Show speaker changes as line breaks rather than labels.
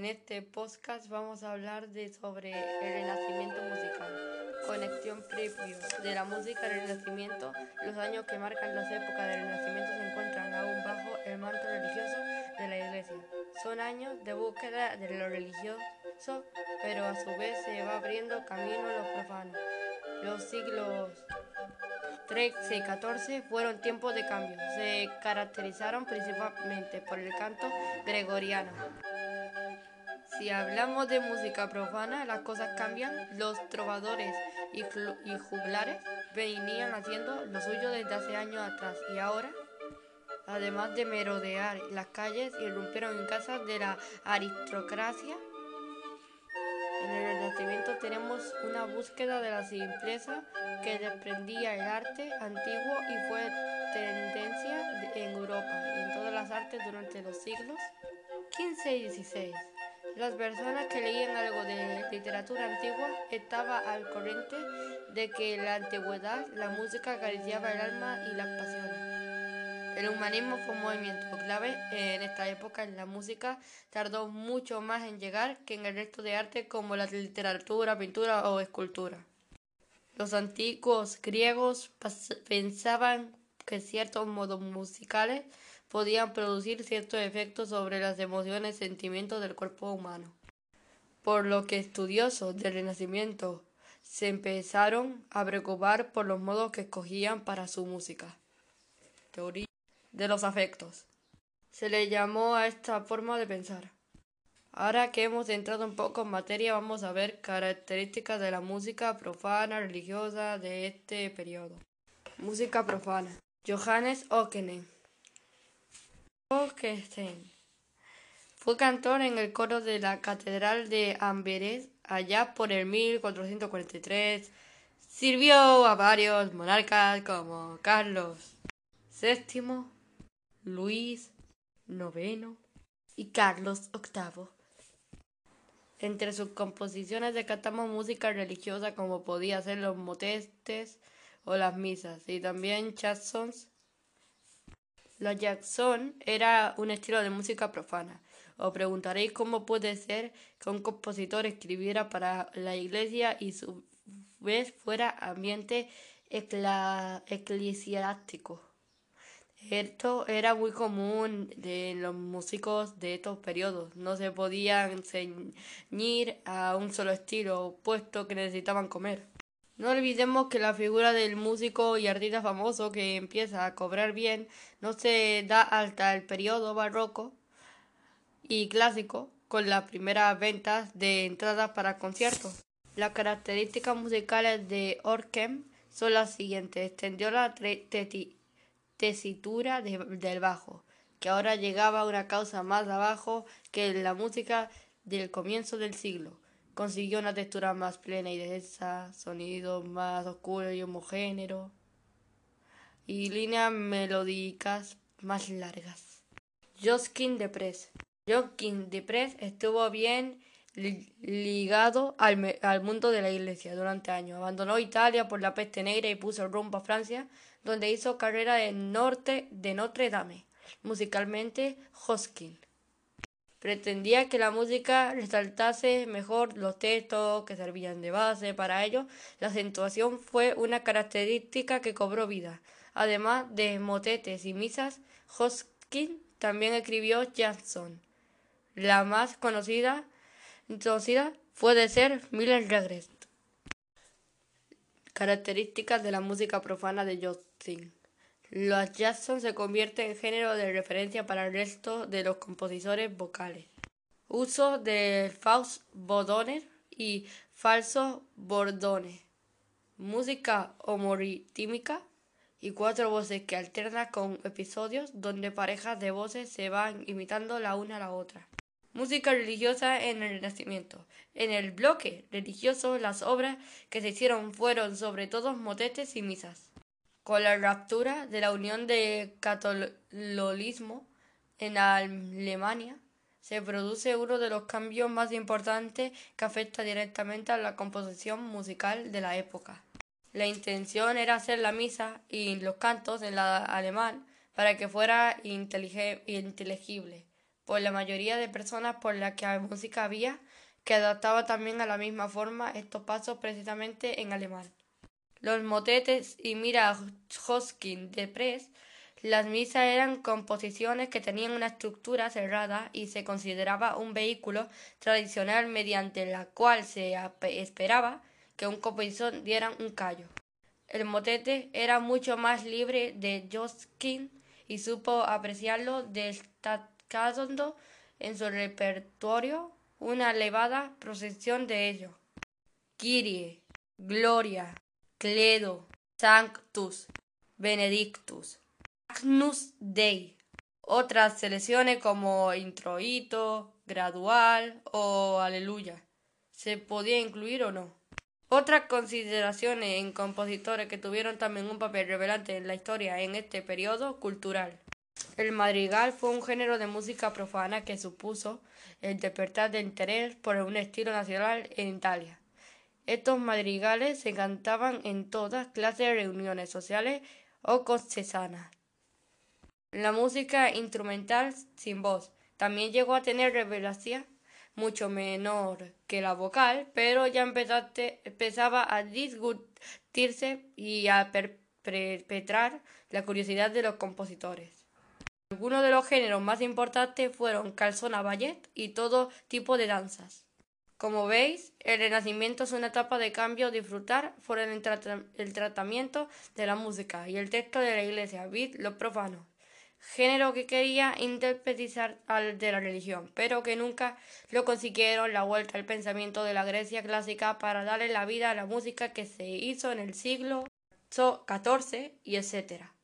En este podcast vamos a hablar de sobre el renacimiento musical. Conexión previo de la música del renacimiento. Los años que marcan las épocas del renacimiento se encuentran aún bajo el manto religioso de la iglesia. Son años de búsqueda de lo religioso, pero a su vez se va abriendo camino a lo profano. Los siglos 13 y 14 fueron tiempos de cambio. Se caracterizaron principalmente por el canto gregoriano. Si hablamos de música profana, las cosas cambian. Los trovadores y, juglares venían haciendo lo suyo desde hace años atrás y ahora, además de merodear las calles, irrumpieron en casas de la aristocracia. En el Renacimiento tenemos una búsqueda de la simpleza que desprendía el arte antiguo y fue tendencia en Europa y en todas las artes durante los siglos XV y XVI. Las personas que leían algo de literatura antigua estaban al corriente de que en la antigüedad la música acariciaba el alma y las pasiones. El humanismo fue un movimiento clave en esta época en la música. Tardó mucho más en llegar que en el resto de arte como la literatura, pintura o escultura. Los antiguos griegos pensaban que ciertos modos musicales podían producir ciertos efectos sobre las emociones y sentimientos del cuerpo humano. Por lo que estudiosos del Renacimiento se empezaron a preocupar por los modos que escogían para su música. Teoría de los afectos. Se le llamó a esta forma de pensar. Ahora que hemos entrado un poco en materia, vamos a ver características de la música profana religiosa de este periodo. Música profana. Johannes Ockenen fue cantor en el coro de la Catedral de Amberes allá por el 1443. Sirvió a varios monarcas como Carlos VII, Luis IX y Carlos VIII. Entre sus composiciones decantamos música religiosa como podía ser los motetes o las misas y también chansons la Jackson era un estilo de música profana. Os preguntaréis cómo puede ser que un compositor escribiera para la iglesia y su vez fuera ambiente eclesiástico. Esto era muy común de los músicos de estos periodos. No se podían ceñir a un solo estilo, puesto que necesitaban comer. No olvidemos que la figura del músico y artista famoso que empieza a cobrar bien no se da hasta el periodo barroco y clásico con las primeras ventas de entradas para conciertos. Las características musicales de Orkem son las siguientes. Extendió la tesitura del bajo, que ahora llegaba a una causa más abajo que la música del comienzo del siglo consiguió una textura más plena y densa, sonidos más oscuros y homogéneos y líneas melódicas más largas. Josquin de Press. Josquin de Press estuvo bien ligado al, mundo de la iglesia durante años. Abandonó Italia por la peste negra y puso rumbo a Francia, donde hizo carrera en norte de Notre Dame. Musicalmente, Josquin pretendía que la música resaltase mejor los textos que servían de base para ello. La acentuación fue una característica que cobró vida. Además de motetes y misas, Hoskin también escribió Jackson. La más conocida, conocida fue de ser Miller Regress. Características de la música profana de Justin. Los Jackson se convierten en género de referencia para el resto de los compositores vocales. Uso de Faust Bodoner y falso bordones. Música homoritímica y cuatro voces que alternan con episodios donde parejas de voces se van imitando la una a la otra. Música religiosa en el Renacimiento. En el bloque religioso las obras que se hicieron fueron sobre todo motetes y misas. Con la ruptura de la unión de catolicismo en Alemania, se produce uno de los cambios más importantes que afecta directamente a la composición musical de la época. La intención era hacer la misa y los cantos en alemán para que fuera inteligible, por la mayoría de personas por las que la música había, que adaptaba también a la misma forma estos pasos precisamente en alemán. Los motetes y Mira Hoskin de Press las misas eran composiciones que tenían una estructura cerrada y se consideraba un vehículo tradicional mediante la cual se esperaba que un compositor diera un callo. El motete era mucho más libre de Josquin y supo apreciarlo destacando en su repertorio una elevada procesión de ellos. Kyrie, Gloria, Cledo, Sanctus, Benedictus. Agnus Dei. Otras selecciones como introito, gradual o aleluya. ¿Se podía incluir o no? Otras consideraciones en compositores que tuvieron también un papel relevante en la historia en este periodo cultural. El madrigal fue un género de música profana que supuso el despertar de interés por un estilo nacional en Italia. Estos madrigales se cantaban en todas clases de reuniones sociales o concesanas. La música instrumental sin voz también llegó a tener revelación mucho menor que la vocal, pero ya empezaba a discutirse y a perpetrar la curiosidad de los compositores. Algunos de los géneros más importantes fueron calzona ballet y todo tipo de danzas. Como veis, el Renacimiento es una etapa de cambio, disfrutar por el, el tratamiento de la música y el texto de la iglesia, vid lo profano género que quería interpretizar al de la religión, pero que nunca lo consiguieron la vuelta al pensamiento de la Grecia clásica para darle la vida a la música que se hizo en el siglo XIV y etcétera.